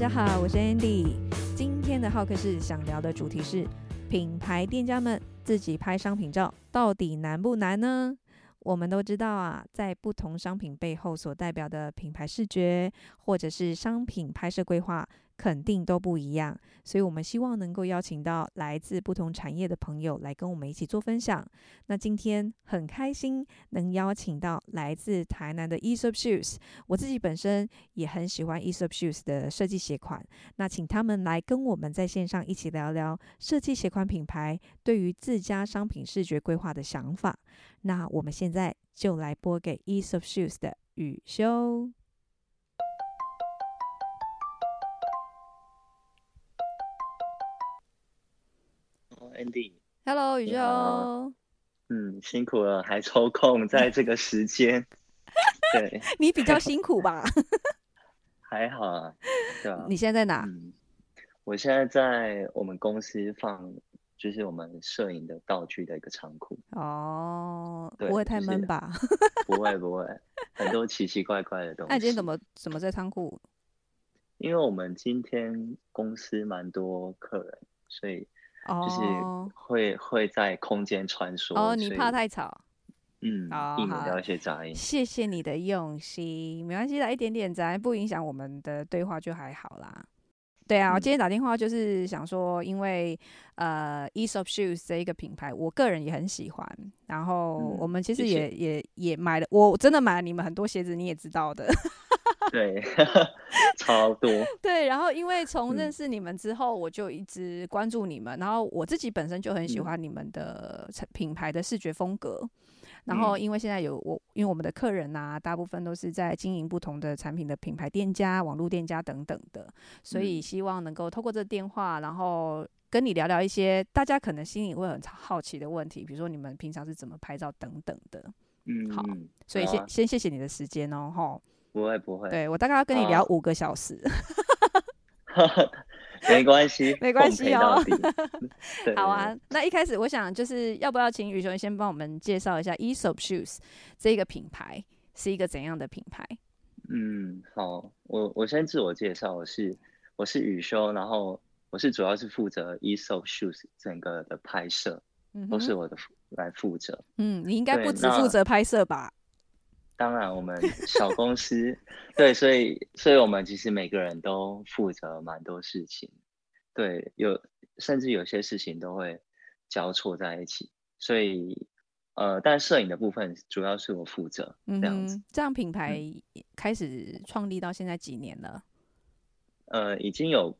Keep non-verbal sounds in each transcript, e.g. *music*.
大家好，我是 Andy。今天的好客是想聊的主题是：品牌店家们自己拍商品照到底难不难呢？我们都知道啊，在不同商品背后所代表的品牌视觉，或者是商品拍摄规划。肯定都不一样，所以我们希望能够邀请到来自不同产业的朋友来跟我们一起做分享。那今天很开心能邀请到来自台南的 e s o p Shoes，我自己本身也很喜欢 e s o p Shoes 的设计鞋款。那请他们来跟我们在线上一起聊聊设计鞋款品牌对于自家商品视觉规划的想法。那我们现在就来播给 e s o p Shoes 的宇修。Andy，Hello，宇宙，嗯，辛苦了，*laughs* 还抽空在这个时间，*laughs* 对，你比较辛苦吧？*laughs* 还好啊，对啊。你现在在哪？嗯，我现在在我们公司放，就是我们摄影的道具的一个仓库。哦，不会太闷吧？不会不会，很多奇奇怪怪的东西。那你今天怎么怎么在仓库？因为我们今天公司蛮多客人，所以。就是会、oh. 会在空间穿梭哦，oh, 你怕太吵，嗯，避免掉一些杂音。谢谢你的用心，没关系的，一点点杂音不影响我们的对话就还好啦。对啊，我今天打电话就是想说，因为、嗯、呃，Aesop Shoes 这一个品牌，我个人也很喜欢。然后我们其实也、嗯、也也买了，我真的买了你们很多鞋子，你也知道的。对，*laughs* 超多。对，然后因为从认识你们之后，我就一直关注你们。然后我自己本身就很喜欢你们的品牌的视觉风格。然后，因为现在有我，因为我们的客人啊，大部分都是在经营不同的产品的品牌店家、网络店家等等的，所以希望能够透过这电话，然后跟你聊聊一些大家可能心里会很好奇的问题，比如说你们平常是怎么拍照等等的。嗯，好，所以先先谢谢你的时间哦，哈。不会不会，对，我大概要跟你聊五个小时。*laughs* 没关系，*laughs* 没关系哦。*laughs* 好啊，那一开始我想就是要不要请宇雄先帮我们介绍一下 Aesop Shoes 这个品牌是一个怎样的品牌？嗯，好，我我先自我介绍，我是我是宇修，然后我是主要是负责 Aesop Shoes 整个的拍摄，嗯、都是我的来负责。嗯，你应该不只负责拍摄吧？当然，我们小公司对，所以，所以我们其实每个人都负责蛮多事情，对，有甚至有些事情都会交错在一起，所以，呃，但摄影的部分主要是我负责，这样子。嗯，这样品牌开始创立到现在几年了？呃，已经有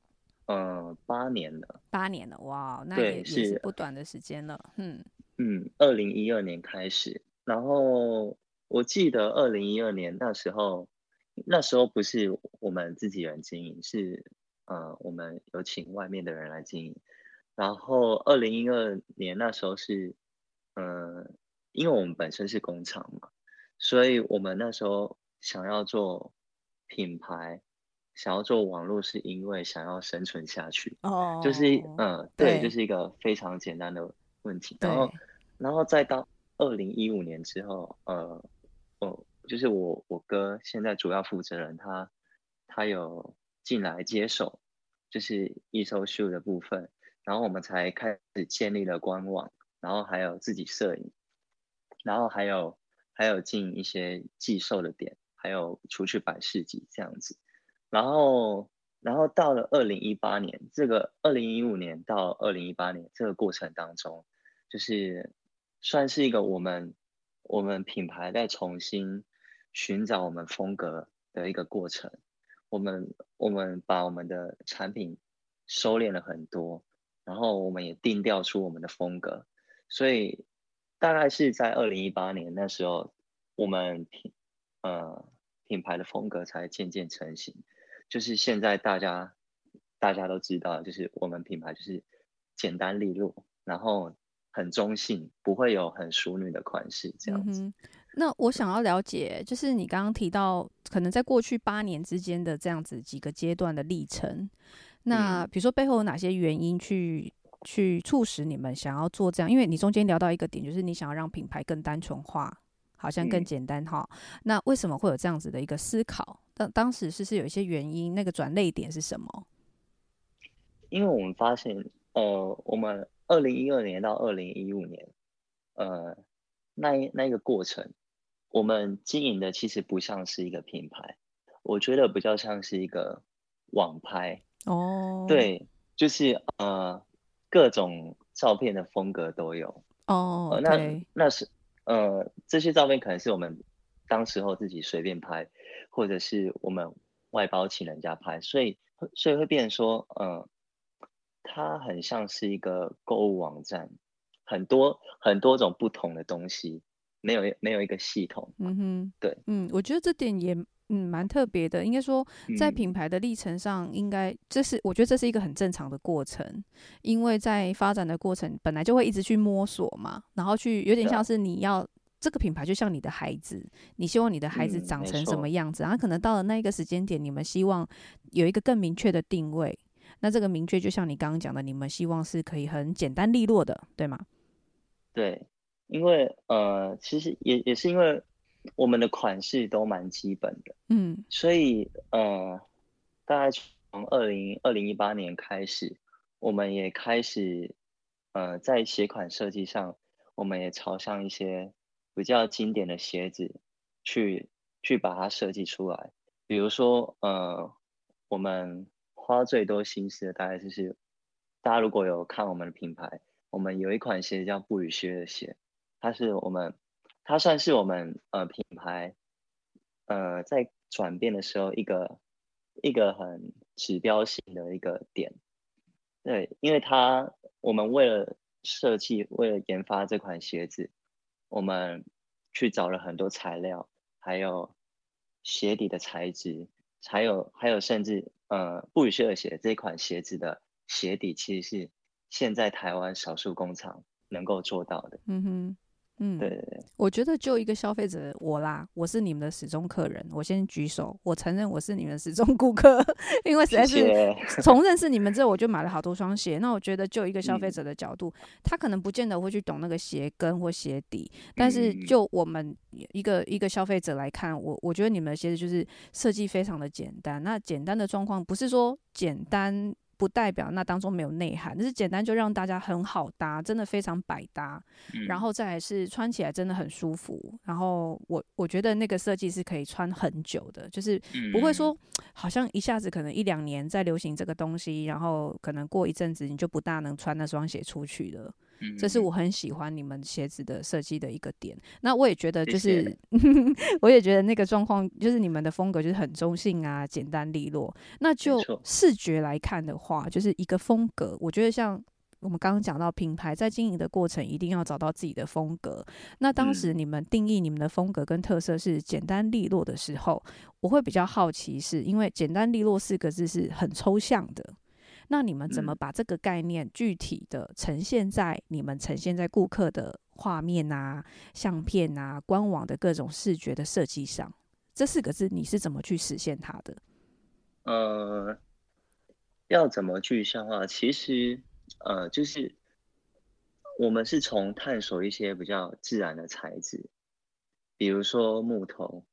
呃八年了。八年了，哇，那也，也是不短的时间了。嗯嗯，二零一二年开始，然后。我记得二零一二年那时候，那时候不是我们自己人经营，是呃我们有请外面的人来经营。然后二零一二年那时候是，呃，因为我们本身是工厂嘛，所以我们那时候想要做品牌，想要做网络，是因为想要生存下去。哦，就是嗯、呃，对，就是一个非常简单的问题。然后，然后再到二零一五年之后，呃。就是我我哥现在主要负责人，他他有进来接手，就是一搜秀的部分，然后我们才开始建立了官网，然后还有自己摄影，然后还有还有进一些寄售的点，还有出去摆市集这样子，然后然后到了二零一八年，这个二零一五年到二零一八年这个过程当中，就是算是一个我们。我们品牌在重新寻找我们风格的一个过程，我们我们把我们的产品收敛了很多，然后我们也定调出我们的风格，所以大概是在二零一八年那时候，我们品呃品牌的风格才渐渐成型，就是现在大家大家都知道，就是我们品牌就是简单利落，然后。很中性，不会有很淑女的款式这样子。嗯、那我想要了解，就是你刚刚提到，可能在过去八年之间的这样子几个阶段的历程。那比如说背后有哪些原因去去促使你们想要做这样？因为你中间聊到一个点，就是你想要让品牌更单纯化，好像更简单哈。嗯、那为什么会有这样子的一个思考？当当时是是有一些原因，那个转捩点是什么？因为我们发现，呃，我们二零一二年到二零一五年，呃，那那一个过程，我们经营的其实不像是一个品牌，我觉得比较像是一个网拍哦。对，就是呃，各种照片的风格都有哦。呃、那那是呃，这些照片可能是我们当时候自己随便拍，或者是我们外包请人家拍，所以所以会变成说，呃。它很像是一个购物网站，很多很多种不同的东西，没有没有一个系统。嗯哼，对，嗯，我觉得这点也嗯蛮特别的。应该说，在品牌的历程上，应该这是我觉得这是一个很正常的过程，因为在发展的过程本来就会一直去摸索嘛，然后去有点像是你要这个品牌就像你的孩子，你希望你的孩子长成什么样子，然后可能到了那一个时间点，你们希望有一个更明确的定位。那这个明确，就像你刚刚讲的，你们希望是可以很简单利落的，对吗？对，因为呃，其实也也是因为我们的款式都蛮基本的，嗯，所以呃，大概从二零二零一八年开始，我们也开始呃，在鞋款设计上，我们也朝向一些比较经典的鞋子去去把它设计出来，比如说呃，我们。花最多心思的大概就是，大家如果有看我们的品牌，我们有一款鞋子叫布雨靴的鞋，它是我们，它算是我们呃品牌，呃在转变的时候一个一个很指标性的一个点。对，因为它我们为了设计，为了研发这款鞋子，我们去找了很多材料，还有鞋底的材质，还有还有甚至。呃，不语靴的鞋这款鞋子的鞋底其实是现在台湾少数工厂能够做到的。嗯哼，嗯，对对对，我觉得就一个消费者我啦，我是你们的始终客人，我先举手，我承认我是你们的始终顾客，因为实在是从认识你们之后，我就买了好多双鞋。那我觉得就一个消费者的角度，嗯、他可能不见得会去懂那个鞋跟或鞋底，但是就我们。一个一个消费者来看，我我觉得你们的鞋子就是设计非常的简单。那简单的状况不是说简单不代表那当中没有内涵，只是简单就让大家很好搭，真的非常百搭。嗯、然后再来是穿起来真的很舒服。然后我我觉得那个设计是可以穿很久的，就是不会说好像一下子可能一两年在流行这个东西，然后可能过一阵子你就不大能穿那双鞋出去了。这是我很喜欢你们鞋子的设计的一个点。那我也觉得，就是 *laughs* 我也觉得那个状况，就是你们的风格就是很中性啊，简单利落。那就视觉来看的话，就是一个风格。我觉得像我们刚刚讲到品牌在经营的过程，一定要找到自己的风格。那当时你们定义你们的风格跟特色是简单利落的时候，我会比较好奇，是因为简单利落四个字是很抽象的。那你们怎么把这个概念具体的呈现在你们呈现在顾客的画面啊、相片啊、官网的各种视觉的设计上？这四个字你是怎么去实现它的？呃，要怎么具象化？其实，呃，就是我们是从探索一些比较自然的材质，比如说木头，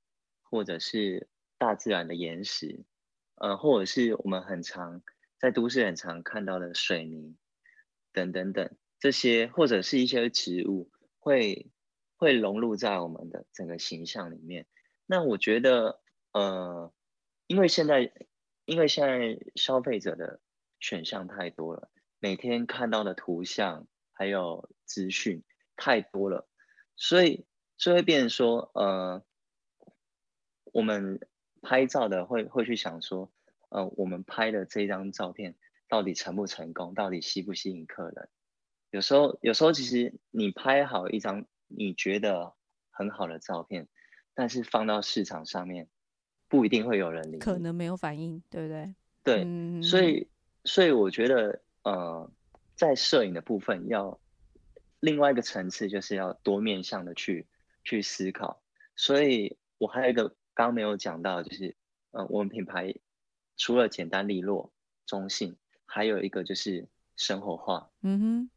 或者是大自然的岩石，呃，或者是我们很常。在都市很常看到的水泥，等等等这些，或者是一些植物，会会融入在我们的整个形象里面。那我觉得，呃，因为现在，因为现在消费者的选项太多了，每天看到的图像还有资讯太多了，所以就会变成说，呃，我们拍照的会会去想说。呃，我们拍的这张照片到底成不成功？到底吸不吸引客人？有时候，有时候其实你拍好一张你觉得很好的照片，但是放到市场上面不一定会有人理，可能没有反应，对不对？对，嗯、所以，所以我觉得，呃，在摄影的部分要另外一个层次，就是要多面向的去去思考。所以我还有一个刚刚没有讲到，就是呃，我们品牌。除了简单利落、中性，还有一个就是生活化。嗯哼。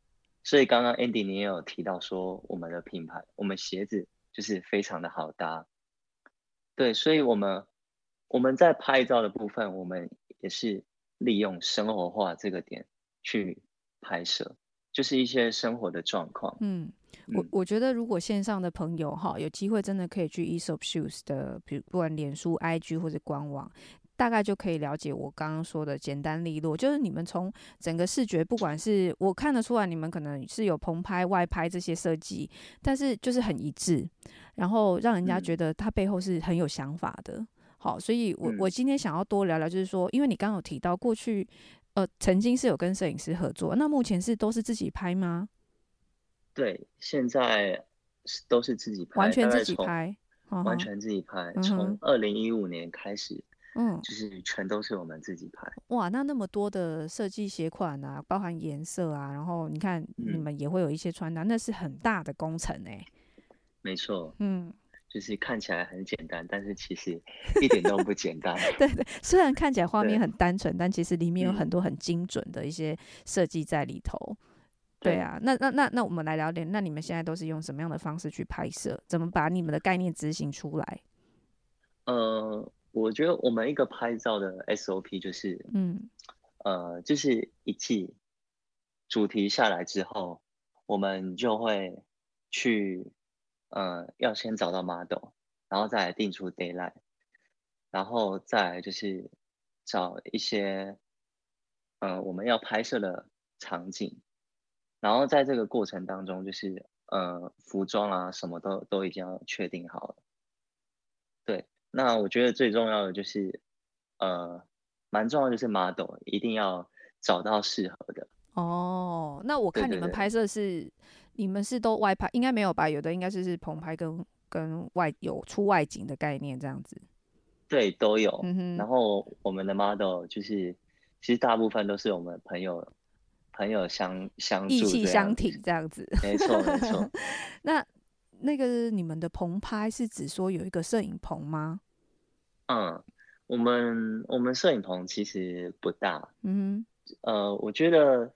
所以刚刚 Andy 你也有提到说，我们的品牌，我们鞋子就是非常的好搭。对，所以我们我们在拍照的部分，我们也是利用生活化这个点去拍摄，就是一些生活的状况。嗯，我我觉得如果线上的朋友哈，有机会真的可以去 Aesop Shoes 的，比如不管脸书、IG 或者官网。大概就可以了解我刚刚说的简单利落，就是你们从整个视觉，不管是我看得出来，你们可能是有棚拍、外拍这些设计，但是就是很一致，然后让人家觉得它背后是很有想法的。好，所以我我今天想要多聊聊，就是说，因为你刚刚有提到过去，呃，曾经是有跟摄影师合作，那目前是都是自己拍吗？对，现在都是自己拍，完全自己拍，完全自己拍，从二零一五年开始。嗯，就是全都是我们自己拍。哇，那那么多的设计鞋款啊，包含颜色啊，然后你看你们也会有一些穿搭，嗯、那是很大的工程哎、欸。没错，嗯，就是看起来很简单，但是其实一点都不简单。*laughs* 对对，虽然看起来画面很单纯，但其实里面有很多很精准的一些设计在里头。嗯、对啊，那那那那我们来聊点，那你们现在都是用什么样的方式去拍摄？怎么把你们的概念执行出来？呃。我觉得我们一个拍照的 SOP 就是，嗯，呃，就是一季主题下来之后，我们就会去，呃，要先找到 model，然后再来定出 deadline，然后再来就是找一些，呃，我们要拍摄的场景，然后在这个过程当中，就是，呃，服装啊什么都都已经要确定好了，对。那我觉得最重要的就是，呃，蛮重要的就是 model 一定要找到适合的。哦，那我看你们拍摄是，对对对，你们是都外拍，应该没有吧？有的应该是是棚拍跟跟外有出外景的概念这样子。对，都有。然后我们的 model 就是，其实大部分都是我们朋友朋友相相助，义气相挺这样子。没错，没错。*laughs* 那。那个你们的棚拍是指说有一个摄影棚吗？嗯，我们我们摄影棚其实不大。嗯，呃，我觉得，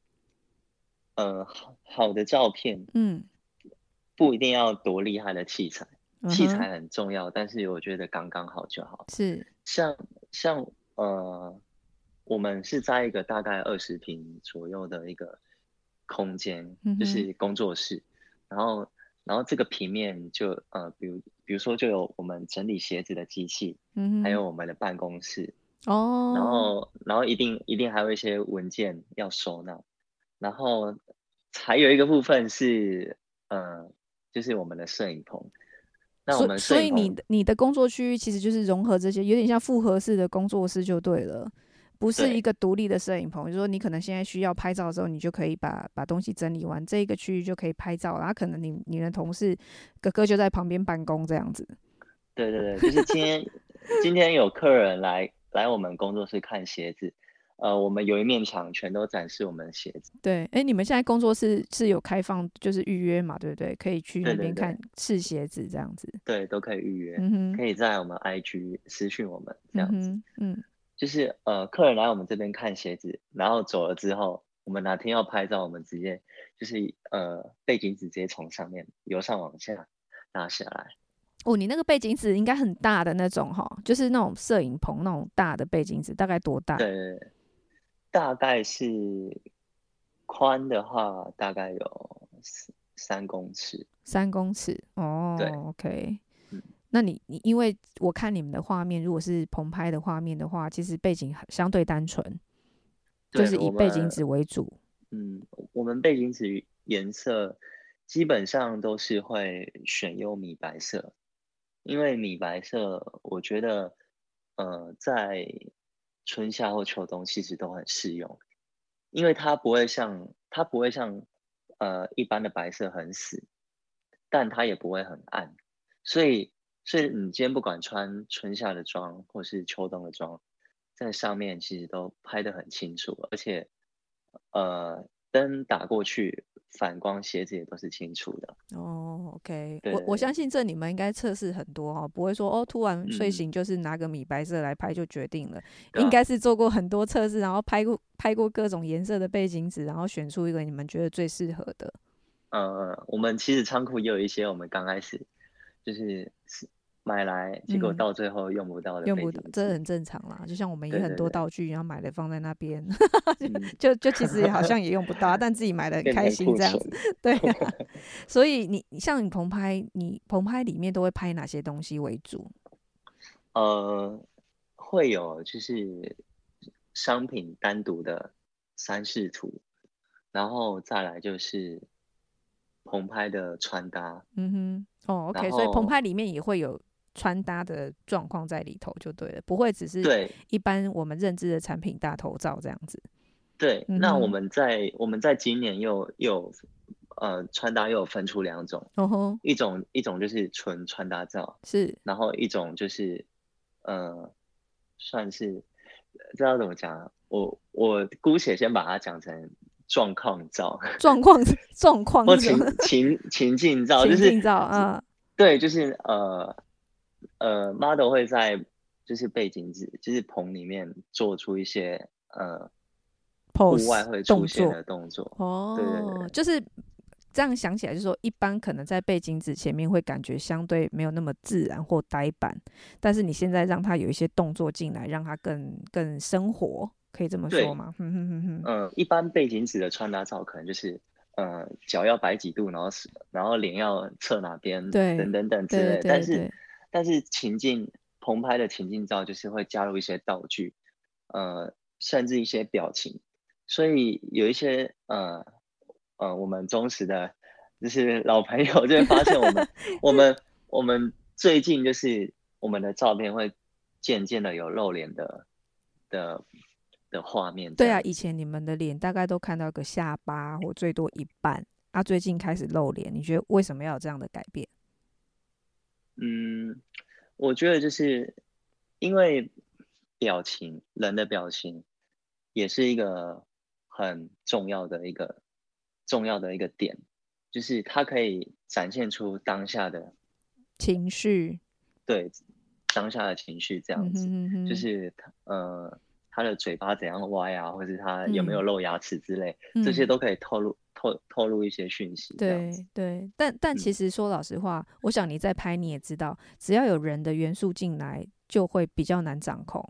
呃，好好的照片，嗯，不一定要多厉害的器材，嗯、器材很重要，但是我觉得刚刚好就好。是，像像呃，我们是在一个大概二十平左右的一个空间，嗯、就是工作室，然后。然后这个平面就呃，比如比如说就有我们整理鞋子的机器，嗯，还有我们的办公室哦，然后然后一定一定还有一些文件要收纳，然后还有一个部分是呃，就是我们的摄影棚。那我们所以你的你的工作区域其实就是融合这些，有点像复合式的工作室就对了。不是一个独立的摄影棚，就是说你可能现在需要拍照的时候，你就可以把把东西整理完，这一个区域就可以拍照，然后可能你你的同事哥哥就在旁边办公这样子。对对对，就是今天今天有客人来来我们工作室看鞋子，呃，我们有一面墙全都展示我们的鞋子。对，哎，你们现在工作室是有开放，就是预约嘛，对不对？可以去那边看试鞋子这样子。对，都可以预约，可以在我们 IG 私讯我们这样子，嗯。嗯就是呃，客人来我们这边看鞋子，然后走了之后，我们哪天要拍照，我们直接就是呃，背景纸直接从上面由上往下拿下来。哦，你那个背景纸应该很大的那种哈，就是那种摄影棚那种大的背景纸，大概多大？对，大概是宽的话，大概有三公尺。三公尺哦，对，OK。那你你因为我看你们的画面，如果是棚拍的画面的话，其实背景相对单纯，就是以背景纸为主。嗯，我们背景纸颜色基本上都是会选用米白色，因为米白色我觉得呃在春夏或秋冬其实都很适用，因为它不会像它不会像呃一般的白色很死，但它也不会很暗，所以。所以你今天不管穿春夏的装或是秋冬的装，在上面其实都拍得很清楚，而且，呃，灯打过去反光，鞋子也都是清楚的。哦，OK，我我相信这你们应该测试很多哦，不会说哦，突然睡醒就是拿个米白色来拍就决定了，嗯、应该是做过很多测试，然后拍过拍过各种颜色的背景纸，然后选出一个你们觉得最适合的。呃，我们其实仓库也有一些我们刚开始。就是买来，结果到最后用不到的、嗯，用不到，这很正常啦。就像我们也很多道具，然后买了放在那边，嗯、*laughs* 就就其实也好像也用不到，但自己买的很开心这样子。对、啊，*laughs* 所以你像你棚拍，你棚拍里面都会拍哪些东西为主？呃，会有就是商品单独的三视图，然后再来就是棚拍的穿搭。嗯哼，哦，OK，所以棚拍里面也会有。穿搭的状况在里头就对了，不会只是对一般我们认知的产品大头照这样子。对，嗯、那我们在我们在今年又又呃穿搭又有分出两种，哦、一种一种就是纯穿搭照，是，然后一种就是呃算是不知道怎么讲，我我姑且先把它讲成状况照，*laughs* 状况状况或情情 *laughs* 情境照，就是情境照啊，对，就是呃。呃，model 会在就是背景纸，就是棚里面做出一些呃户外会出现的动作。哦，对对对，就是这样想起来，就是说一般可能在背景纸前面会感觉相对没有那么自然或呆板，但是你现在让他有一些动作进来，让他更更生活，可以这么说吗？嗯、呃、一般背景纸的穿搭照可能就是呃脚要摆几度，然后是然后脸要侧哪边，对，等等等之类但是。但是情境棚拍的情境照就是会加入一些道具，呃，甚至一些表情，所以有一些呃呃，我们忠实的，就是老朋友就会发现我们 *laughs* 我们我们最近就是我们的照片会渐渐的有露脸的的的画面。对啊，以前你们的脸大概都看到个下巴或最多一半，啊，最近开始露脸，你觉得为什么要有这样的改变？嗯，我觉得就是因为表情，人的表情也是一个很重要的一个重要的一个点，就是它可以展现出当下的情绪，对，当下的情绪这样子，嗯哼嗯哼，就是呃，他的嘴巴怎样歪啊，或是他有没有露牙齿之类，嗯，这些都可以透露。透透露一些讯息，对对，但但其实说老实话，嗯，我想你在拍你也知道，只要有人的元素进来。就会比较难掌控，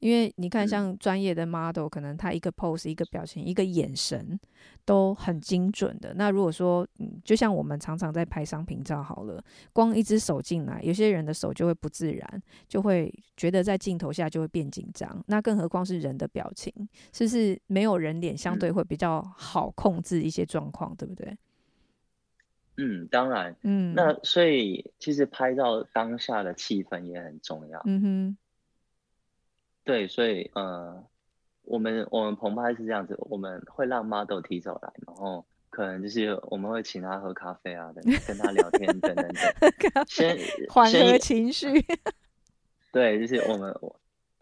因为你看，像专业的 model，可能他一个 pose、一个表情、一个眼神都很精准的。那如果说，嗯，就像我们常常在拍商品照好了，光一只手进来，有些人的手就会不自然，就会觉得在镜头下就会变紧张。那更何况是人的表情，是不是没有人脸相对会比较好控制一些状况，对不对？嗯，当然，嗯，那所以其实拍照当下的气氛也很重要，嗯哼，对，所以呃，我们我们棚拍是这样子，我们会让 model 提早来，然后可能就是我们会请他喝咖啡啊，等跟他聊天等等等，先缓和情绪，对，就是我们。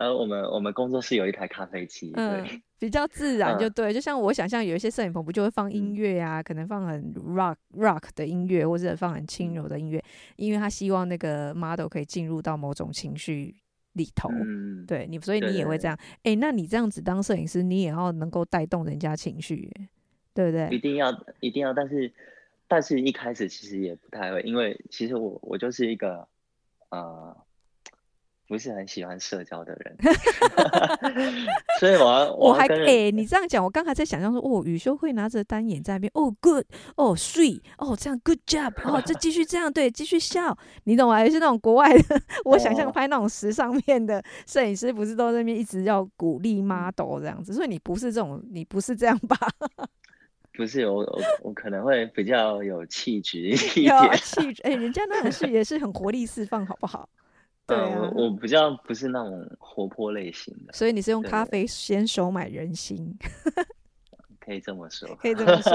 呃我们我们工作室有一台咖啡机，嗯，比较自然就对，嗯、就像我想象有一些摄影棚不就会放音乐啊、嗯，可能放很 rock rock 的音乐，或者放很轻柔的音乐、嗯，因为他希望那个 model 可以进入到某种情绪里头，嗯，对你，所以你也会这样，哎、欸，那你这样子当摄影师，你也要能够带动人家情绪，对不对？一定要一定要，但是但是一开始其实也不太会，因为其实我我就是一个呃。不是很喜欢社交的人，*laughs* 所以我要我还哎、欸，你这样讲，我刚才在想象说，哦，宇修会拿着单眼在那边，哦，good，哦，sweet，哦，这样 good job，哦，就继续这样，对，继续笑，你懂吗？*laughs* 也是那种国外的，我想象拍那种时尚片的摄影师，不是都在那边一直要鼓励 model 这样子，所以你不是这种，你不是这样吧？*laughs* 不是，我我我可能会比较有气质一点，有气质，哎、欸，人家那种是也是很活力释放，好不好？对我我比较不是那种活泼类型的，所以你是用咖啡先收买人心，*laughs* 可以这么说，可以这么说。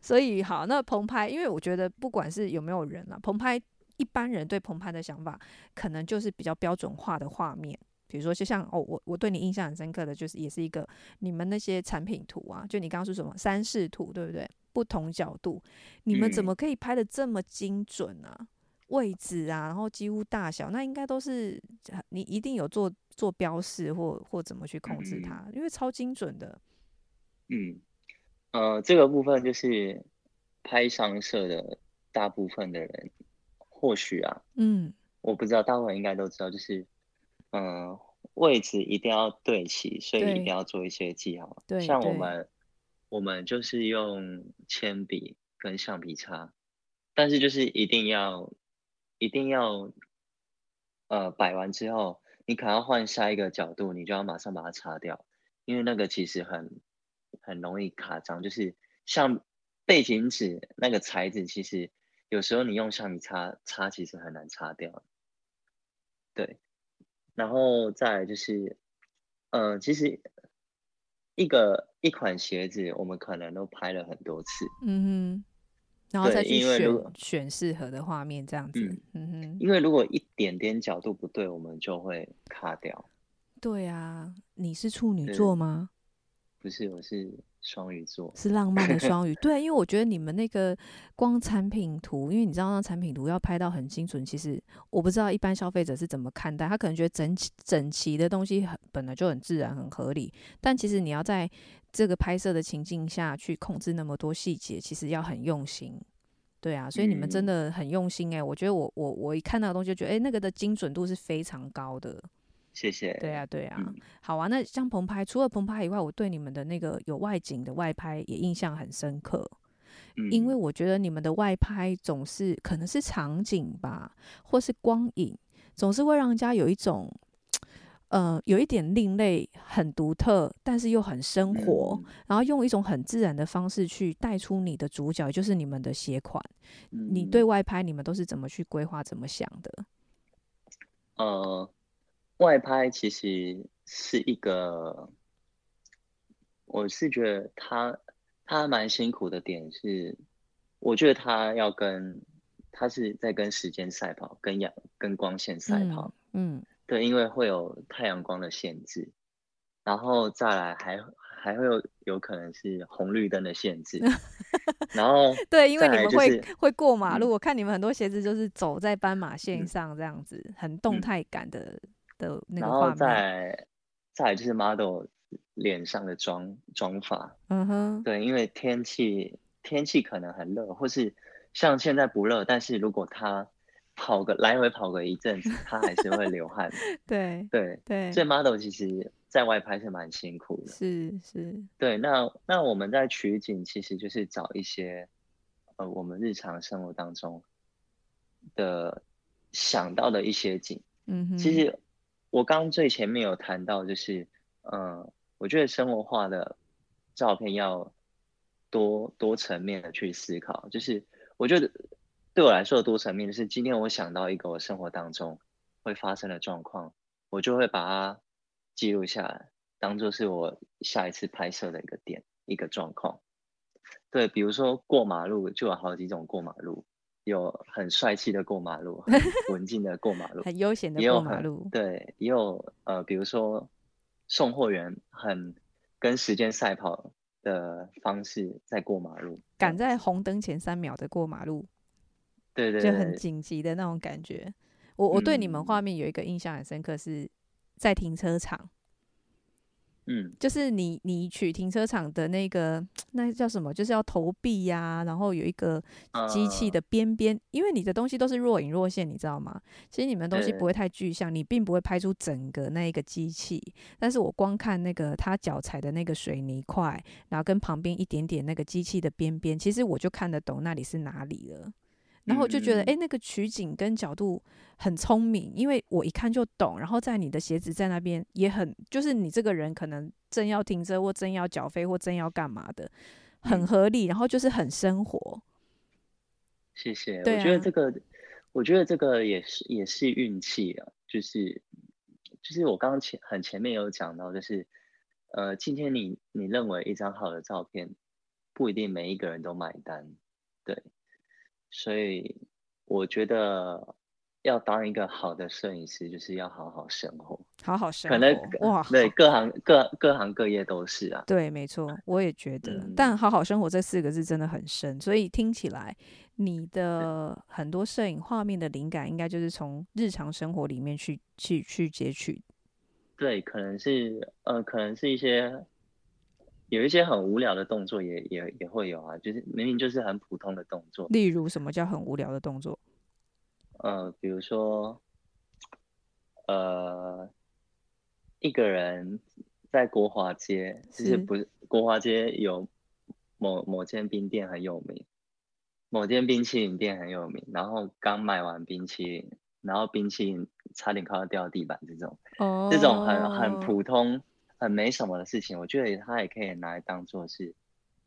所以好，那棚拍，因为我觉得不管是有没有人啊，棚拍一般人对棚拍的想法，可能就是比较标准化的画面，比如说就像哦，我我对你印象很深刻的就是，也是一个你们那些产品图啊，就你刚刚说什么三视图，对不对？不同角度，你们怎么可以拍的这么精准啊？嗯位置啊，然后几乎大小，那应该都是你一定有做做标示或或怎么去控制它，嗯，因为超精准的。嗯，呃，这个部分就是拍商社的大部分的人或许啊，嗯，我不知道，大部分应该都知道，就是嗯，位置一定要对齐，所以一定要做一些记号。对，像我们我们就是用铅笔跟橡皮擦，但是就是一定要一定要呃摆完之后，你可能要换下一个角度，你就要马上把它擦掉，因为那个其实很很容易卡脏，就是像背景纸那个材质，其实。有时候你用橡皮擦擦，其实很难擦掉。对，然后再就是，呃，其实一个一款鞋子，我们可能都拍了很多次，嗯哼，然后再去选选适合的画面，这样子，嗯，嗯哼，因为如果一点点角度不对，我们就会卡掉。对啊，你是处女座吗？不是，我是。双鱼座是浪漫的 *laughs* 双鱼，对，因为我觉得你们那个光产品图，因为你知道那产品图要拍到很精准，其实我不知道一般消费者是怎么看待，他可能觉得整齐整齐的东西很本来就很自然很合理，但其实你要在这个拍摄的情境下去控制那么多细节，其实要很用心，对啊，所以你们真的很用心哎、欸，我觉得我我我一看到的东西就觉得哎、欸，那个的精准度是非常高的。谢谢。对啊，对啊，嗯、好啊。那像棚拍，除了棚拍以外，我对你们的那个有外景的外拍也印象很深刻。嗯、因为我觉得你们的外拍总是可能是场景吧，或是光影，总是会让人家有一种，呃，有一点另类、很独特，但是又很生活，嗯、然后用一种很自然的方式去带出你的主角，也就是你们的鞋款。嗯、你对外拍，你们都是怎么去规划、怎么想的？呃。外拍其实是一个，我是觉得他他蛮辛苦的点是，我觉得他要跟他是在跟时间赛跑，跟阳跟光线赛跑，嗯，嗯对，因为会有太阳光的限制，然后再来还还会有有可能是红绿灯的限制，*laughs* 然后 *laughs* 对，因为你们会、就是、会过马路，嗯、我看你们很多鞋子就是走在斑马线上这样子，嗯、很动态感的。的那个然后再再来就是 model 脸上的妆妆发，嗯哼，对，因为天气天气可能很热，或是像现在不热，但是如果他跑个来回跑个一阵子，他还是会流汗。对对对，对所以 model 其实在外拍是蛮辛苦的。是是，对，那那我们在取景其实就是找一些呃我们日常生活当中的想到的一些景，嗯哼，其实。我刚刚最前面有谈到，就是，嗯，我觉得生活化的照片要多多层面的去思考。就是我觉得对我来说的多层面，就是今天我想到一个我生活当中会发生的状况，我就会把它记录下来，当做是我下一次拍摄的一个点，一个状况。对，比如说过马路就有好几种过马路。有很帅气的过马路，很 *laughs* 文静的过马路，很悠闲的过马路。对，也有呃，比如说送货员很跟时间赛跑的方式在过马路，赶在红灯前三秒的过马路。对，对对，就很紧急的那种感觉。我我对你们画面有一个印象很深刻，是在停车场。嗯，就是你你取停车场的那个那叫什么？就是要投币呀、啊，然后有一个机器的边边，呃、因为你的东西都是若隐若现，你知道吗？其实你们东西不会太具象，你并不会拍出整个那一个机器，但是我光看那个他脚踩的那个水泥块，然后跟旁边一点点那个机器的边边，其实我就看得懂那里是哪里了。然后我就觉得，哎、嗯欸，那个取景跟角度很聪明，因为我一看就懂。然后在你的鞋子在那边也很，就是你这个人可能正要停车或正要缴费或正要干嘛的，很合理。然后就是很生活。谢谢，我觉得这个，我觉得这个也是也是运气啊。就是就是我刚刚前很前面有讲到，就是呃，今天你你认为一张好的照片，不一定每一个人都买单，对。所以我觉得要当一个好的摄影师，就是要好好生活，好好生活。可能哇，对，各行各各行各业都是啊。对，没错，我也觉得。嗯、但“好好生活”这四个字真的很深，所以听起来你的很多摄影画面的灵感，应该就是从日常生活里面去去去截取。对，可能是呃，可能是一些。有一些很无聊的动作也也也会有啊，就是明明就是很普通的动作。例如什么叫很无聊的动作？呃，比如说，呃，一个人在国华街，是就是不是国华街有某某间冰店很有名，某间冰淇淋店很有名，然后刚买完冰淇淋，然后冰淇淋差点快要掉地板，这种，oh. 这种很很普通、很没什么的事情，我觉得他也可以拿来当做是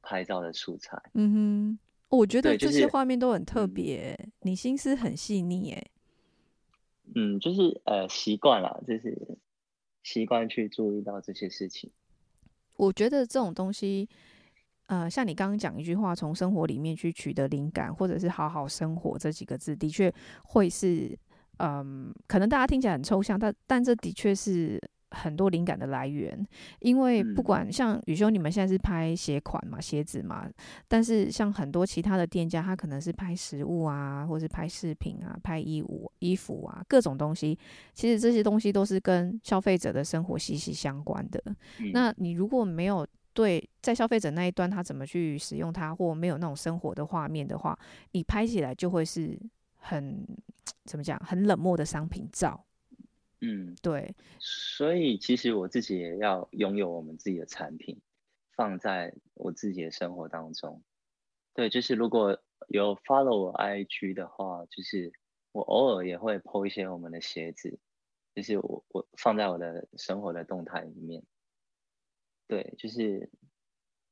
拍照的素材。嗯哼。我觉得这些画面都很特别，就是嗯、你心思很细腻哎。嗯，就是呃习惯了，就是习惯去注意到这些事情。我觉得这种东西，呃，像你刚刚讲一句话，从生活里面去取得灵感，或者是好好生活这几个字，的确会是，嗯、呃，可能大家听起来很抽象，但但这的确是。很多灵感的来源，因为不管像宇修，你们现在是拍鞋款嘛，鞋子嘛，但是像很多其他的店家，他可能是拍食物啊，或是拍饰品啊，拍衣物、衣服啊，各种东西。其实这些东西都是跟消费者的生活息息相关的。嗯。那你如果没有对在消费者那一端，他怎么去使用它，或没有那种生活的画面的话，你拍起来就会是很 *tsk* 怎么讲，很冷漠的商品照。嗯，对，所以其实我自己也要拥有我们自己的产品，放在我自己的生活当中。对，就是如果有 follow 我 IG 的话，就是我偶尔也会 po 一些我们的鞋子，就是我我放在我的生活的动态里面。对，就是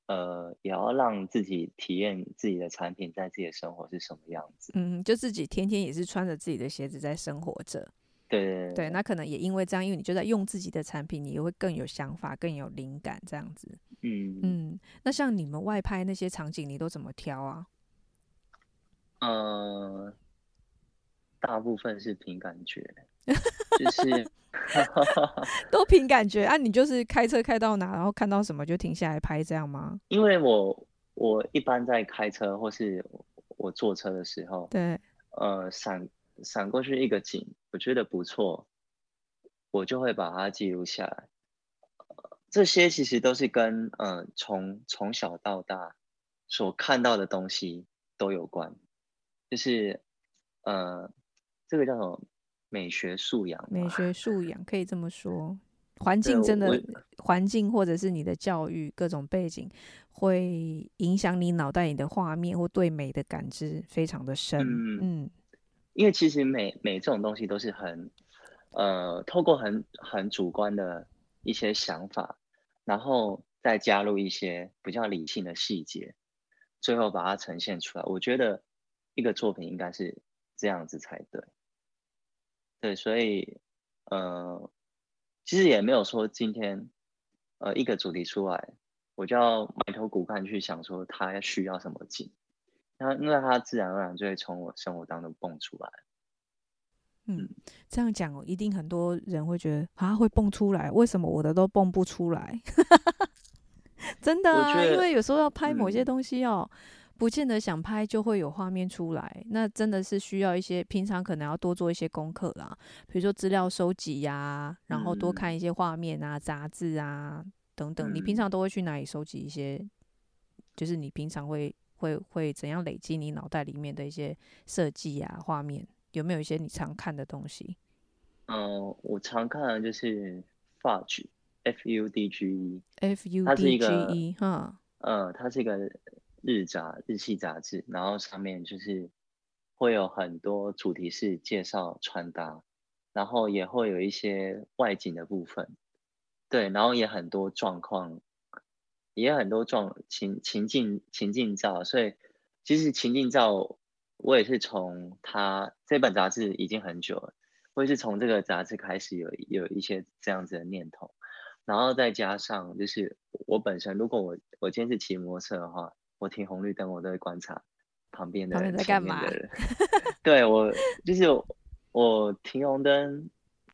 呃，也要让自己体验自己的产品在自己的生活是什么样子。嗯，就自己天天也是穿着自己的鞋子在生活着。对对那可能也因为这样，因为你就在用自己的产品，你也会更有想法、更有灵感这样子。嗯嗯，那像你们外拍那些场景，你都怎么挑啊？呃，大部分是凭感觉，*laughs* 就是 *laughs* 都凭感觉啊。你就是开车开到哪，然后看到什么就停下来拍这样吗？因为我我一般在开车或是我坐车的时候，对，呃，闪。闪过去一个景，我觉得不错，我就会把它记录下来。呃，这些其实都是跟呃从从小到大所看到的东西都有关，就是呃这个叫什么美学素养？美学素养可以这么说。环境真的，环境或者是你的教育各种背景，会影响你脑袋里的画面或对美的感知非常的深。嗯。嗯因为其实美美这种东西都是很，呃，透过很很主观的一些想法，然后再加入一些比较理性的细节，最后把它呈现出来。我觉得一个作品应该是这样子才对。对，所以，呃，其实也没有说今天，呃，一个主题出来，我就要埋头苦干去想说它需要什么景。那那它自然而然就会从我生活当中蹦出来。嗯，这样讲，一定很多人会觉得啊，会蹦出来，为什么我的都蹦不出来？*laughs* 真的啊，因为有时候要拍某些东西哦，不见得想拍就会有画面出来。那真的是需要一些平常可能要多做一些功课啦，比如说资料收集呀，然后多看一些画面啊、杂志啊等等。你平常都会去哪里收集一些？就是你平常会。会会怎样累积你脑袋里面的一些设计啊画面？有没有一些你常看的东西？嗯、呃，我常看的就是 Fudge，F U D G E，F U D G E，哈，嗯，它是一个日杂日系杂志，然后上面就是会有很多主题是介绍穿搭，然后也会有一些外景的部分，对，然后也很多状况。也很多状情情境情境照，所以其实情境照我也是从他这本杂志已经很久了，我也是从这个杂志开始有有一些这样子的念头，然后再加上就是我本身，如果我我今天是骑摩托车的话，我停红绿灯我都会观察旁边的人在干嘛，对我就是我停红灯。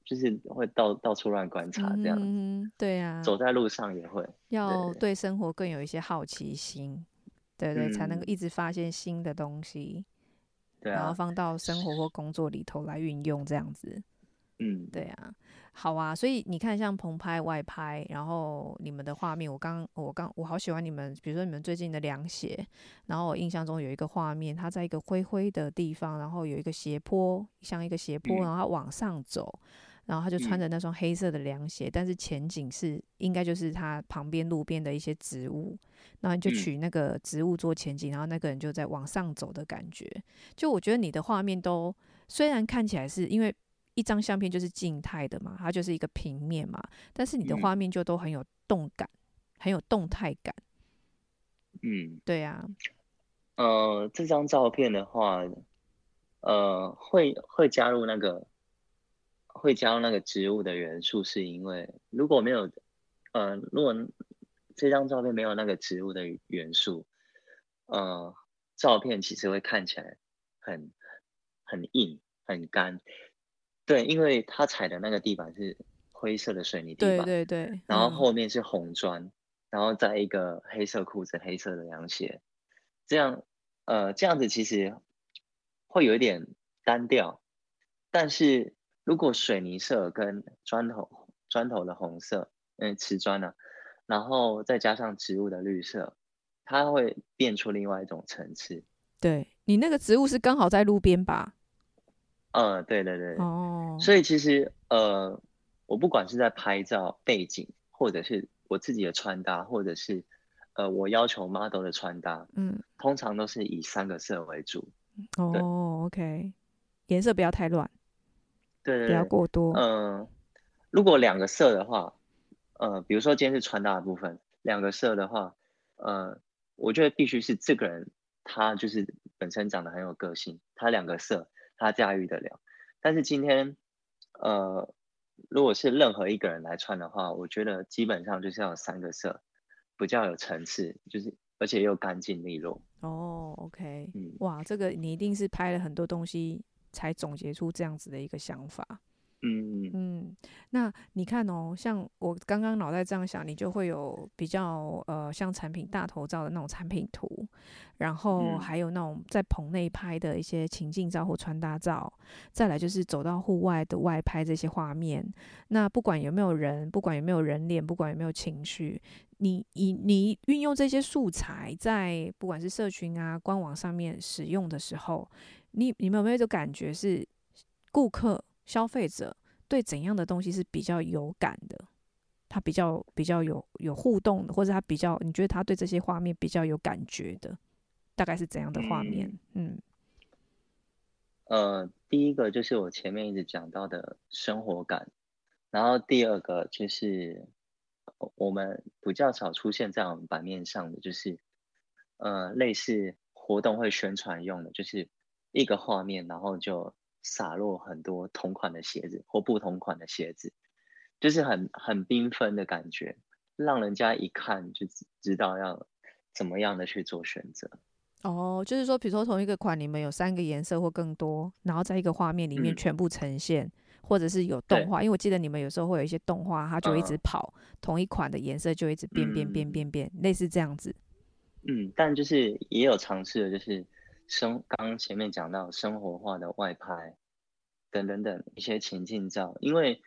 就是会到到处乱观察这样，嗯，对啊，走在路上也会要对。生活更有一些好奇心，对对，对，才能够一直发现新的东西，对、嗯，然后放到生活或工作里头来运用这样子。嗯，对啊，好啊，所以你看，像棚拍、外拍，然后你们的画面，我刚我刚我好喜欢你们，比如说你们最近的凉鞋，然后我印象中有一个画面，它在一个灰灰的地方，然后有一个斜坡，像一个斜坡，然后它往上走，然后他就穿着那双黑色的凉鞋，但是前景是应该就是他旁边路边的一些植物，然后你就取那个植物做前景，然后那个人就在往上走的感觉，就我觉得你的画面都虽然看起来是因为。一张相片就是静态的嘛，它就是一个平面嘛，但是你的画面就都很有动感，嗯、很有动态感。嗯，对呀、啊。呃，这张照片的话，呃，会会加入那个会加入那个植物的元素，是因为如果没有，呃，如果这张照片没有那个植物的元素，呃，照片其实会看起来很很硬很干。对，因为他踩的那个地板是灰色的水泥地板，对对对，嗯、然后后面是红砖，然后再一个黑色裤子、黑色的凉鞋，这样，呃，这样子其实会有一点单调，但是如果水泥色跟砖头、砖头的红色，嗯，瓷砖呢、啊，然后再加上植物的绿色，它会变出另外一种层次。对，你那个植物是刚好在路边吧？嗯，对对对，哦，所以其实呃，我不管是在拍照背景，或者是我自己的穿搭，或者是呃我要求 model 的穿搭，嗯，通常都是以三个色为主。哦，OK，颜色不要太乱，对，不要过多。嗯、呃，如果两个色的话，呃，比如说今天是穿搭的部分，两个色的话，呃，我觉得必须是这个人他就是本身长得很有个性，他两个色。他驾驭得了，但是今天，呃，如果是任何一个人来穿的话，我觉得基本上就是要有三个色，比较有层次，就是而且又干净利落。哦，OK，嗯，哇，这个你一定是拍了很多东西才总结出这样子的一个想法。嗯嗯，那你看哦，像我刚刚脑袋这样想，你就会有比较呃像产品大头照的那种产品图，然后还有那种在棚内拍的一些情境照或穿搭照，再来就是走到户外的外拍这些画面。那不管有没有人，不管有没有人脸，不管有没有情绪，你你你运用这些素材在不管是社群啊、官网上面使用的时候，你你们有没有一种感觉是顾客？消费者对怎样的东西是比较有感的？他比较比较有有互动的，或者他比较你觉得他对这些画面比较有感觉的，大概是怎样的画面？嗯，呃，第一个就是我前面一直讲到的生活感，然后第二个就是我们比较少出现在我们版面上的，就是呃类似活动会宣传用的，就是一个画面，然后就。洒落很多同款的鞋子或不同款的鞋子，就是很很缤纷的感觉，让人家一看就知道要怎么样的去做选择。哦，就是说，比如说同一个款，你们有三个颜色或更多，然后在一个画面里面全部呈现，嗯、或者是有动画，因为我记得你们有时候会有一些动画，它就一直跑，嗯、同一款的颜色就一直变变变变变，类似这样子。嗯，但就是也有尝试的，就是。生刚刚前面讲到生活化的外拍，等等等一些情境照，因为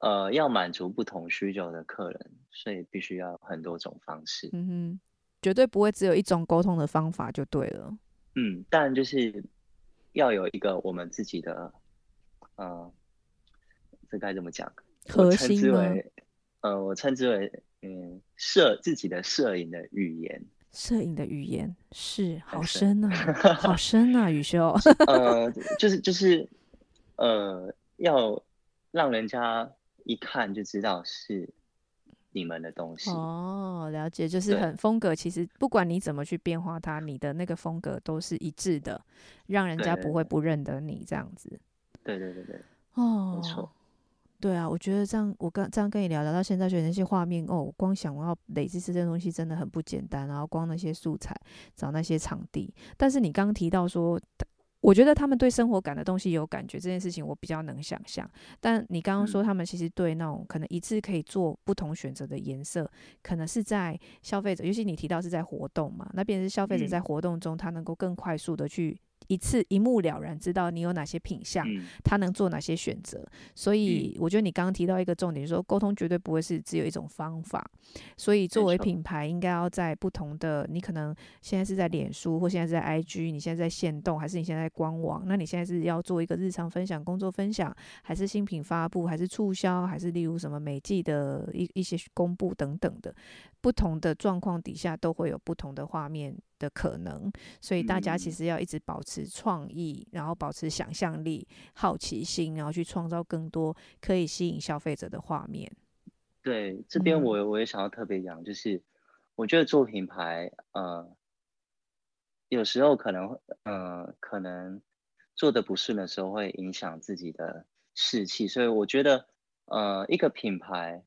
呃要满足不同需求的客人，所以必须要很多种方式。嗯哼，绝对不会只有一种沟通的方法就对了。嗯，但就是要有一个我们自己的，呃，这该怎么讲？核心吗？我称之为，呃，我称之为嗯摄自己的摄影的语言。摄影的语言是好深啊，*laughs* 好深啊，宇修。*laughs* 呃，就是就是，呃，要让人家一看就知道是你们的东西。哦，了解，就是很风格。其实不管你怎么去变化它，你的那个风格都是一致的，让人家不会不认得你这样子。对对对对，哦，没错。对啊，我觉得这样，我刚这样跟你聊聊到现在，觉得那些画面哦，光想我要累积这些东西真的很不简单。然后光那些素材，找那些场地，但是你刚刚提到说，我觉得他们对生活感的东西有感觉这件事情，我比较能想象。但你刚刚说他们其实对那种可能一次可以做不同选择的颜色，可能是在消费者，尤其你提到是在活动嘛，那便是消费者在活动中，他能够更快速的去一次一目了然，知道你有哪些品相，他能做哪些选择。所以我觉得你刚刚提到一个重点，说沟通绝对不会是只有一种方法。所以作为品牌，应该要在不同的，你可能现在是在脸书，或现在是在 IG，你现在在线动，还是你现在在官网？那你现在是要做一个日常分享、工作分享，还是新品发布，还是促销，还是例如什么每季的一一些公布等等的，不同的状况底下都会有不同的画面的可能。所以大家其实要一直保持创意，然后保持想象力、好奇心，然后去创造更多可以吸引消费者的画面。对，这边我我也想要特别讲，就是我觉得做品牌，呃，有时候可能，呃，可能做的不顺的时候会影响自己的士气，所以我觉得，呃，一个品牌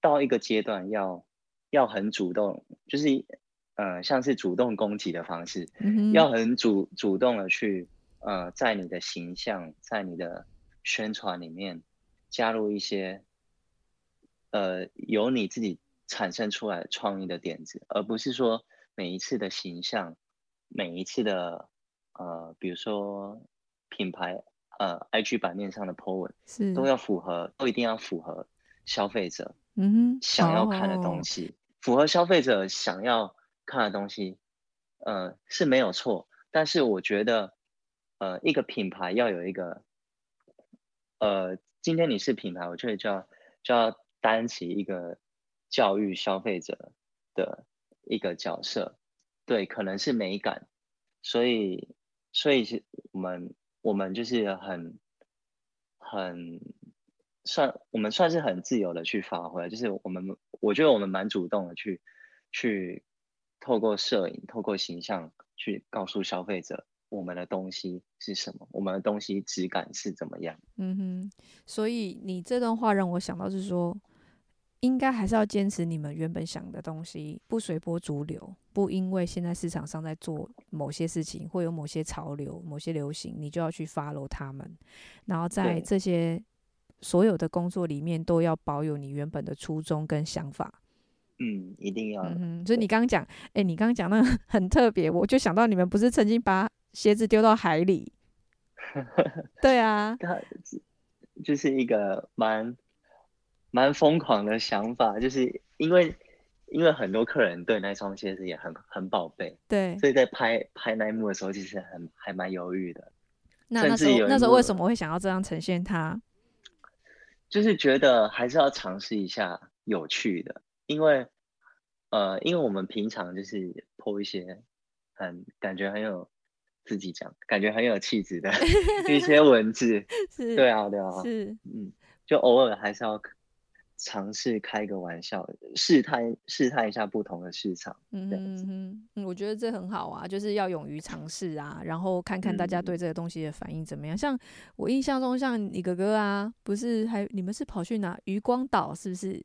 到一个阶段要要很主动，就是，呃，像是主动攻击的方式，嗯、要很主主动的去，呃，在你的形象，在你的宣传里面加入一些。呃，由你自己产生出来创意的点子，而不是说每一次的形象，每一次的呃，比如说品牌呃，IG 版面上的 po 文，是都要符合，都一定要符合消费者嗯哼想要看的东西，嗯、符合消费者想要看的东西，呃是没有错，但是我觉得呃一个品牌要有一个呃，今天你是品牌，我觉得就要就要。担起一个教育消费者的一个角色，对，可能是美感，所以，所以是我们，我们就是很，很算，我们算是很自由的去发挥，就是我们，我觉得我们蛮主动的去，去透过摄影，透过形象去告诉消费者。我们的东西是什么？我们的东西质感是怎么样？嗯哼，所以你这段话让我想到是说。应该还是要坚持你们原本想的东西，不随波逐流，不因为现在市场上在做某些事情，会有某些潮流、某些流行，你就要去 follow 他们。然后在这些所有的工作里面，都要保有你原本的初衷跟想法。嗯，一定要。嗯，所以你刚刚讲，哎，你刚刚讲那个 *laughs* 很特别，我就想到你们不是曾经把鞋子丢到海里？*laughs* 对啊，它就是一个蛮。蛮疯狂的想法，就是因为因为很多客人对那双鞋子也很很宝贝，对，所以在拍拍那一幕的时候，其实很还蛮犹豫的。那那时候那时候为什么会想要这样呈现它？就是觉得还是要尝试一下有趣的，因为呃，因为我们平常就是 po 一些很感觉很有自己讲，感觉很有气质的 *laughs* 一些文字，*laughs* 是，对啊，对啊，是，嗯，就偶尔还是要。尝试开个玩笑，试探试探一下不同的市场。嗯嗯嗯，我觉得这很好啊，就是要勇于尝试啊，然后看看大家对这个东西的反应怎么样。嗯、像我印象中，像你哥哥啊，不是还你们是跑去哪渔光岛是不是？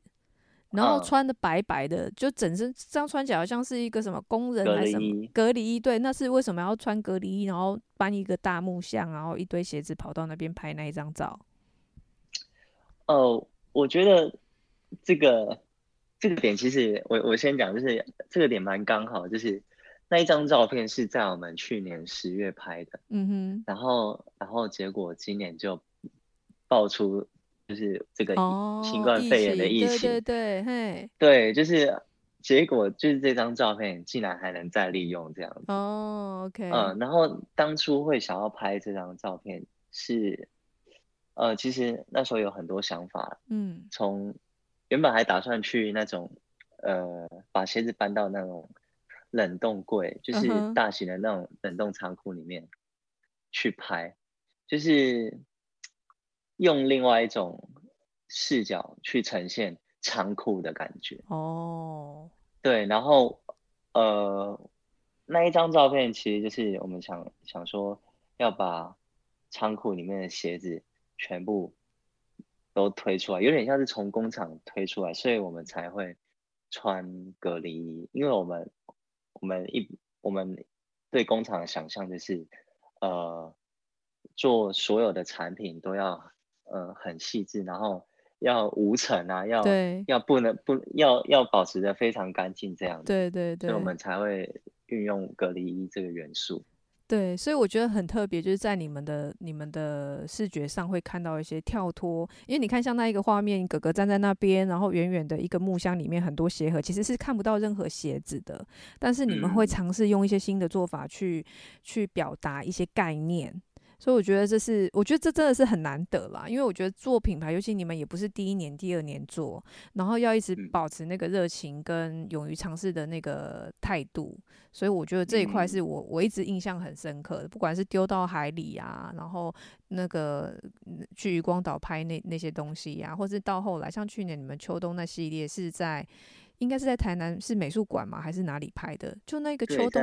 然后穿的白白的，嗯、就整身这样穿起来好像是一个什么工人还是什么隔离衣？对，那是为什么要穿隔离衣？然后搬一个大木箱，然后一堆鞋子跑到那边拍那一张照？*laughs* 哦，我觉得。这个这个点其实我我先讲，就是这个点蛮刚好，就是那一张照片是在我们去年十月拍的，嗯哼，然后然后结果今年就爆出就是这个新冠肺炎的疫情，对对对，嘿，对，就是结果就是这张照片竟然还能再利用这样子，哦，OK，嗯，然后当初会想要拍这张照片是，呃，其实那时候有很多想法，嗯，从原本还打算去那种，呃，把鞋子搬到那种冷冻柜，就是大型的那种冷冻仓库里面去拍，就是用另外一种视角去呈现仓库的感觉。哦，对，然后呃，那一张照片其实就是我们想想说要把仓库里面的鞋子全部。都推出来，有点像是从工厂推出来，所以我们才会穿隔离衣。因为我们，我们一我们对工厂的想象就是，呃，做所有的产品都要呃很细致，然后要无尘啊，要对要不能不要要保持的非常干净这样子。对对对，所以我们才会运用隔离衣这个元素。对，所以我觉得很特别，就是在你们的你们的视觉上会看到一些跳脱，因为你看像那一个画面，哥哥站在那边，然后远远的一个木箱里面很多鞋盒，其实是看不到任何鞋子的，但是你们会尝试用一些新的做法去去表达一些概念。所以我觉得这是，我觉得这真的是很难得啦，因为我觉得做品牌，尤其你们也不是第一年、第二年做，然后要一直保持那个热情跟勇于尝试的那个态度，所以我觉得这一块是我我一直印象很深刻的，不管是丢到海里啊，然后那个去渔光岛拍那那些东西呀、啊，或是到后来像去年你们秋冬那系列是在。应该是在台南是美术馆吗？还是哪里拍的？就那个秋冬，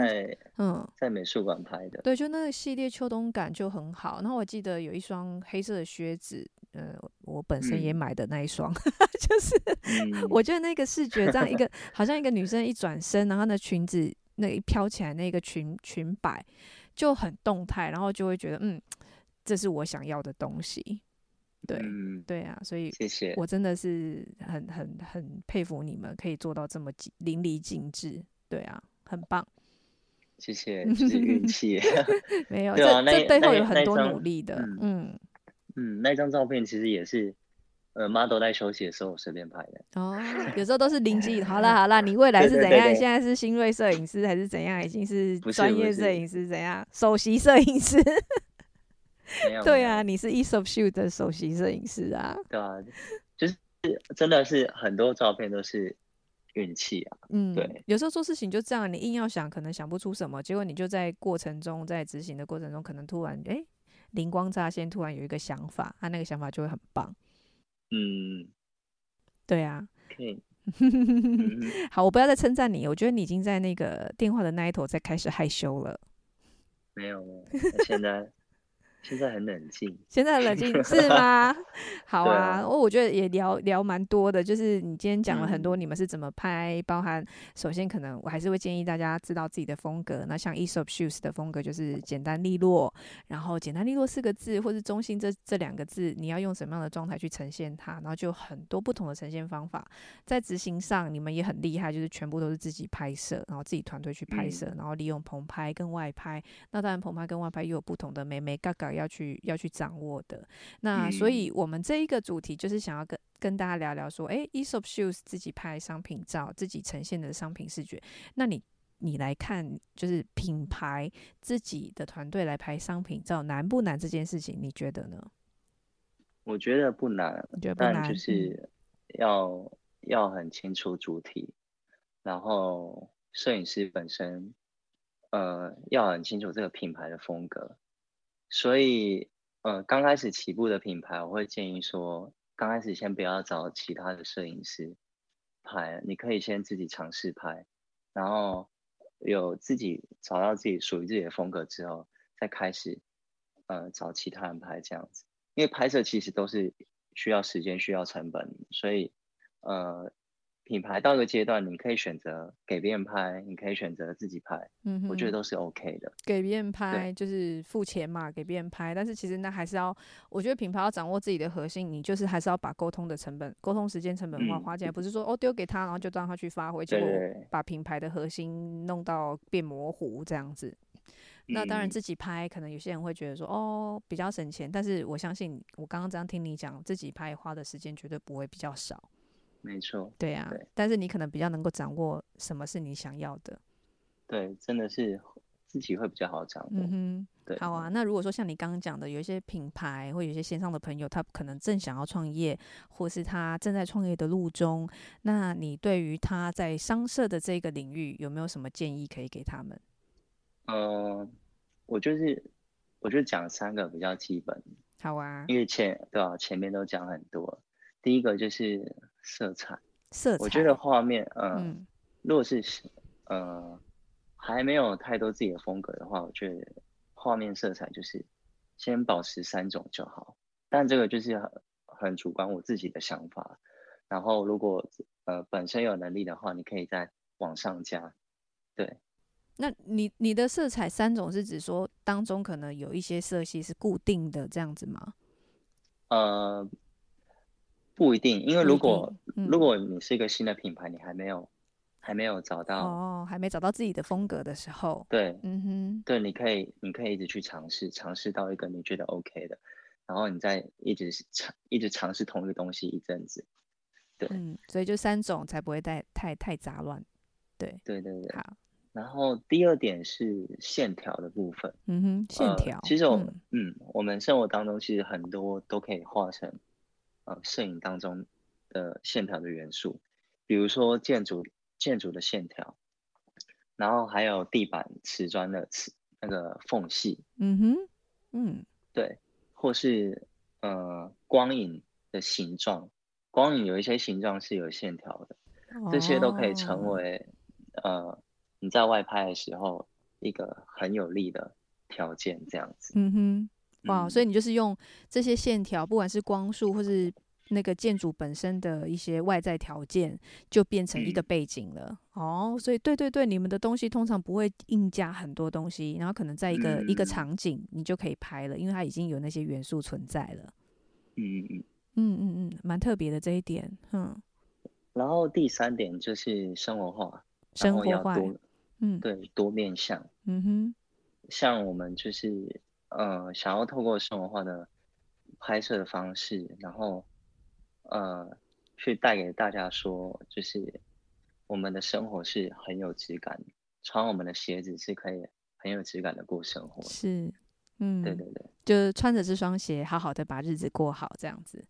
嗯，在美术馆拍的。对，就那个系列秋冬感就很好。然后我记得有一双黑色的靴子，呃，我本身也买的那一双，嗯、*laughs* 就是、嗯、我觉得那个视觉这样一个，好像一个女生一转身，然后那裙子那一飘起来，那个裙裙摆就很动态，然后就会觉得，嗯，这是我想要的东西。对，嗯，对啊，所以谢谢，我真的是很很很佩服你们可以做到这么淋漓尽致，对啊，很棒。谢谢，是运 *laughs* 气。没有，这、啊、这背后有很多努力的，嗯嗯，那张照片其实也是，呃，model 在休息的时候我随便拍的。哦，有时候都是灵机。好啦 *laughs* 好啦，你未来是怎样？对对对对，现在是新锐摄影师还是怎样？已经是专业摄影师怎样？首席摄影师。对啊，你是 Aesop Shoot 的首席摄影师啊。对啊，就是真的是很多照片都是运气啊。嗯，对，有时候做事情就这样，你硬要想，可能想不出什么，结果你就在过程中，在执行的过程中，可能突然哎灵光乍现，突然有一个想法，他、啊、那个想法就会很棒。嗯，对啊。可以。*laughs* 好，我不要再称赞你，我觉得你已经在那个电话的那一头在开始害羞了。没有，现在。现在很冷静，现在很冷静 *laughs* 是吗？好啊，我、啊、我觉得也聊聊蛮多的，就是你今天讲了很多，你们是怎么拍，嗯、包含首先可能我还是会建议大家知道自己的风格。那像 Aesop Shoes 的风格就是简单利落，然后简单利落四个字或是中心这这两个字，你要用什么样的状态去呈现它，然后就很多不同的呈现方法。在执行上，你们也很厉害，就是全部都是自己拍摄，然后自己团队去拍摄，然后利用棚拍跟外拍。那当然棚拍跟外拍又有不同的眉眉角角。要去要去掌握的，那所以我们这一个主题就是想要跟跟大家聊聊说，诶，Aesop Shoes 自己拍商品照，自己呈现的商品视觉，那你你来看，就是品牌自己的团队来拍商品照难不难？这件事情你觉得呢？我觉得不难，觉得不难，但就是要、嗯、要很清楚主题，然后摄影师本身，呃，要很清楚这个品牌的风格。所以，呃，刚开始起步的品牌，我会建议说，刚开始先不要找其他的摄影师拍，你可以先自己尝试拍，然后有自己找到自己属于自己的风格之后，再开始，呃，找其他人拍这样子。因为拍摄其实都是需要时间、需要成本，所以，呃。品牌到一个阶段，你可以选择给别人拍，你可以选择自己拍，嗯，我觉得都是 OK 的。给别人拍就是付钱嘛，给别人拍，但是其实那还是要，我觉得品牌要掌握自己的核心，你就是还是要把沟通的成本、沟通时间成本花花进来，不是说哦丢给他，然后就让他去发挥，结果把品牌的核心弄到变模糊这样子。那当然自己拍，可能有些人会觉得说哦比较省钱，但是我相信我刚刚这样听你讲，自己拍花的时间绝对不会比较少。没错，对啊对，但是你可能比较能够掌握什么是你想要的，对，真的是自己会比较好掌握。嗯哼，对，好啊。那如果说像你刚刚讲的，有一些品牌或有一些线上的朋友，他可能正想要创业，或是他正在创业的路中，那你对于他在商社的这个领域有没有什么建议可以给他们？呃，我就是，我就讲三个比较基本。好啊，因为前对啊，前面都讲很多。第一个就是。色彩，色彩，我觉得画面，呃、嗯，如果是，呃，还没有太多自己的风格的话，我觉得画面色彩就是先保持三种就好。但这个就是很很主观，我自己的想法。然后如果呃本身有能力的话，你可以再往上加。对，那你你的色彩三种是指说当中可能有一些色系是固定的这样子吗？呃。不一定，因为如果、嗯、如果你是一个新的品牌，你还没有还没有找到哦，还没找到自己的风格的时候，对，嗯哼，对，你可以，你可以一直去尝试，尝试到一个你觉得 OK 的，然后你再一直尝，一直尝试同一个东西一阵子，对，嗯，所以就三种才不会太太太杂乱，对，对对对，好。然后第二点是线条的部分，嗯哼，线条，呃、其实我嗯，我们生活当中其实很多都可以画成，呃，摄影当中的线条的元素，比如说建筑。建筑的线条，然后还有地板瓷砖的瓷那个缝隙，嗯哼，嗯，对，或是呃光影的形状，光影有一些形状是有线条的，哦，这些都可以成为呃你在外拍的时候一个很有力的条件，这样子。嗯哼，哇，嗯，所以你就是用这些线条，不管是光束或是。那个建筑本身的一些外在条件就变成一个背景了、嗯、哦，所以对对对，你们的东西通常不会硬加很多东西，然后可能在一个、嗯、一个场景你就可以拍了，因为它已经有那些元素存在了。嗯嗯嗯。嗯嗯，蛮特别的这一点，嗯。然后第三点就是生活化，生活化，嗯，对，多面向，嗯哼，像我们就是呃，想要透过生活化的拍摄的方式，然后。呃，去带给大家说，就是我们的生活是很有质感，穿我们的鞋子是可以很有质感的过生活。是，嗯，对对对，就穿着这双鞋，好好的把日子过好，这样子。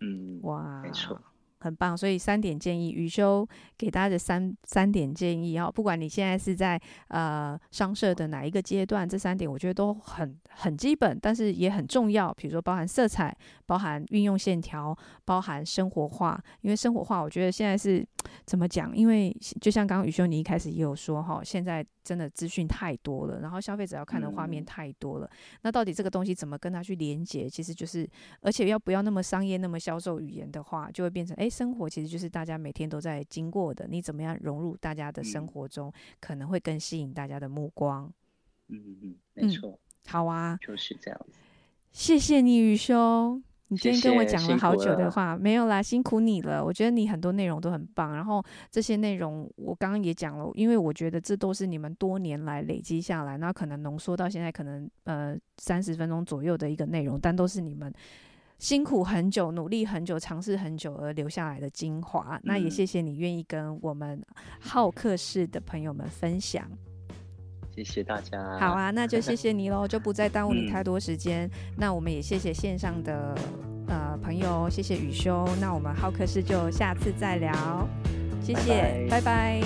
嗯，哇，没错。很棒，所以三点建议，宇修给大家的三三点建议哈，不管你现在是在呃商社的哪一个阶段，这三点我觉得都很很基本，但是也很重要。比如说包含色彩，包含运用线条，包含生活化。因为生活化，我觉得现在是 *tsk* 怎么讲？因为就像刚刚宇修你一开始也有说哈，现在真的资讯太多了，然后消费者要看的画面太多了，嗯，那到底这个东西怎么跟他去连接？其实就是，而且要不要那么商业，那么销售语言的话，就会变成哎。生活其实就是大家每天都在经过的，你怎么样融入大家的生活中，嗯、可能会更吸引大家的目光。嗯嗯嗯，没错、嗯。好啊，就是这样子。谢谢你，宇修，你今天跟我讲了好久的话，没有啦，辛苦你了。我觉得你很多内容都很棒，然后这些内容我刚刚也讲了，因为我觉得这都是你们多年来累积下来，那可能浓缩到现在可能呃三十分钟左右的一个内容，但都是你们。辛苦很久，努力很久，尝试很久而留下来的精华，嗯，那也谢谢你愿意跟我们好客室的朋友们分享。谢谢大家。好啊，那就谢谢你喽，就不再耽误你太多时间，嗯。那我们也谢谢线上的呃朋友，谢谢宇修。那我们浩客室就下次再聊，谢谢，拜拜。拜拜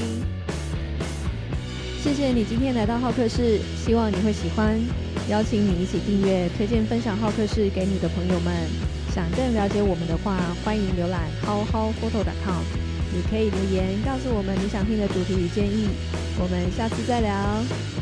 谢谢你今天来到浩客室，希望你会喜欢。邀请你一起订阅、推荐、分享浩客室给你的朋友们。想更了解我们的话，欢迎浏览 howhowphoto.com。你可以留言告诉我们你想听的主题与建议。我们下次再聊。